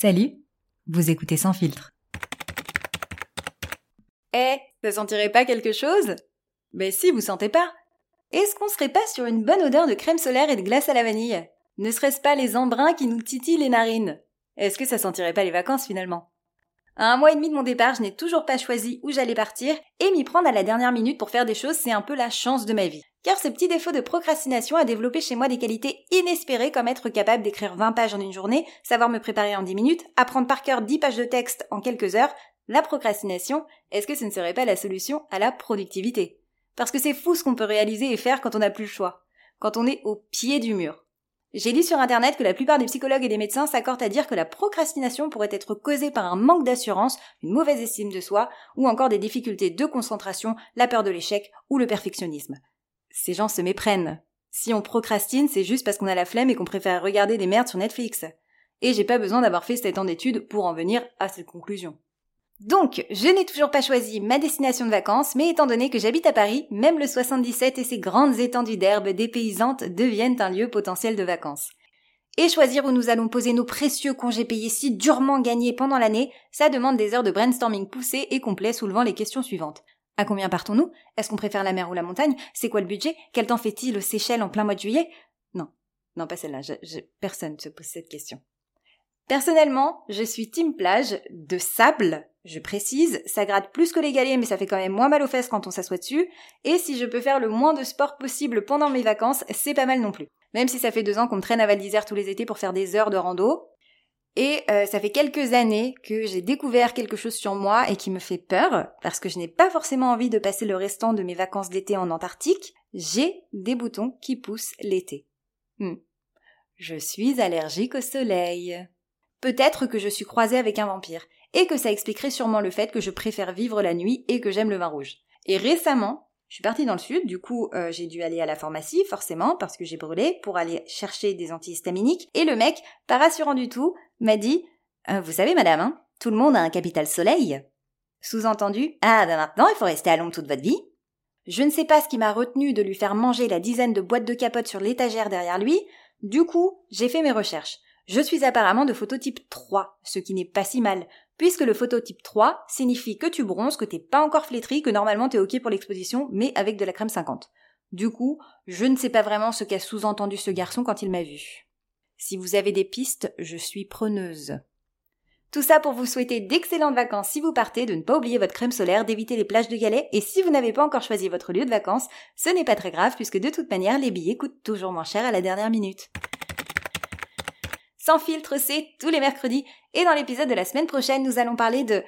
Salut, vous écoutez Sans Filtre. Eh, ça sentirait pas quelque chose? Ben si, vous sentez pas. Est-ce qu'on serait pas sur une bonne odeur de crème solaire et de glace à la vanille? Ne serait-ce pas les embruns qui nous titillent les narines? Est-ce que ça sentirait pas les vacances finalement? Un mois et demi de mon départ, je n'ai toujours pas choisi où j'allais partir, et m'y prendre à la dernière minute pour faire des choses, c'est un peu la chance de ma vie. Car ce petit défaut de procrastination a développé chez moi des qualités inespérées comme être capable d'écrire 20 pages en une journée, savoir me préparer en 10 minutes, apprendre par cœur 10 pages de texte en quelques heures. La procrastination, est-ce que ce ne serait pas la solution à la productivité? Parce que c'est fou ce qu'on peut réaliser et faire quand on n'a plus le choix, quand on est au pied du mur. J'ai lu sur internet que la plupart des psychologues et des médecins s'accordent à dire que la procrastination pourrait être causée par un manque d'assurance, une mauvaise estime de soi, ou encore des difficultés de concentration, la peur de l'échec ou le perfectionnisme ces gens se méprennent. Si on procrastine, c'est juste parce qu'on a la flemme et qu'on préfère regarder des merdes sur Netflix. Et j'ai pas besoin d'avoir fait 7 ans d'études pour en venir à cette conclusion. Donc, je n'ai toujours pas choisi ma destination de vacances, mais étant donné que j'habite à Paris, même le 77 et ses grandes étendues d'herbes dépaysantes deviennent un lieu potentiel de vacances. Et choisir où nous allons poser nos précieux congés payés si durement gagnés pendant l'année, ça demande des heures de brainstorming poussées et complet soulevant les questions suivantes. À combien partons-nous? Est-ce qu'on préfère la mer ou la montagne? C'est quoi le budget? Quel temps fait-il aux Seychelles en plein mois de juillet? Non, non pas celle-là. Personne ne se pose cette question. Personnellement, je suis team plage de sable. Je précise, ça gratte plus que les galets, mais ça fait quand même moins mal aux fesses quand on s'assoit dessus. Et si je peux faire le moins de sport possible pendant mes vacances, c'est pas mal non plus. Même si ça fait deux ans qu'on me traîne à Val d'Isère tous les étés pour faire des heures de rando, et euh, ça fait quelques années que j'ai découvert quelque chose sur moi et qui me fait peur, parce que je n'ai pas forcément envie de passer le restant de mes vacances d'été en Antarctique. J'ai des boutons qui poussent l'été. Hmm. Je suis allergique au soleil. Peut-être que je suis croisée avec un vampire, et que ça expliquerait sûrement le fait que je préfère vivre la nuit et que j'aime le vin rouge. Et récemment, je suis partie dans le sud, du coup euh, j'ai dû aller à la pharmacie, forcément, parce que j'ai brûlé, pour aller chercher des antihistaminiques, et le mec, pas rassurant du tout, m'a dit euh, Vous savez madame, hein, tout le monde a un capital soleil. Sous-entendu Ah ben maintenant il faut rester à l'ombre toute votre vie. Je ne sais pas ce qui m'a retenu de lui faire manger la dizaine de boîtes de capote sur l'étagère derrière lui, du coup j'ai fait mes recherches. Je suis apparemment de phototype 3, ce qui n'est pas si mal, puisque le phototype 3 signifie que tu bronzes, que t'es pas encore flétri, que normalement t'es ok pour l'exposition, mais avec de la crème 50. Du coup, je ne sais pas vraiment ce qu'a sous-entendu ce garçon quand il m'a vu. Si vous avez des pistes, je suis preneuse. Tout ça pour vous souhaiter d'excellentes vacances si vous partez, de ne pas oublier votre crème solaire, d'éviter les plages de galets, et si vous n'avez pas encore choisi votre lieu de vacances, ce n'est pas très grave puisque de toute manière les billets coûtent toujours moins cher à la dernière minute. Sans filtre, c'est tous les mercredis. Et dans l'épisode de la semaine prochaine, nous allons parler de...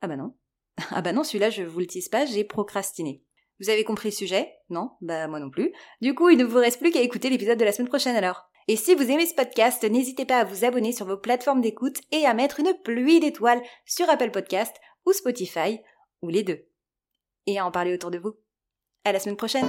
Ah bah non. Ah bah non, celui-là, je vous le tease pas, j'ai procrastiné. Vous avez compris le sujet? Non? Bah moi non plus. Du coup, il ne vous reste plus qu'à écouter l'épisode de la semaine prochaine alors. Et si vous aimez ce podcast, n'hésitez pas à vous abonner sur vos plateformes d'écoute et à mettre une pluie d'étoiles sur Apple Podcast ou Spotify, ou les deux. Et à en parler autour de vous. À la semaine prochaine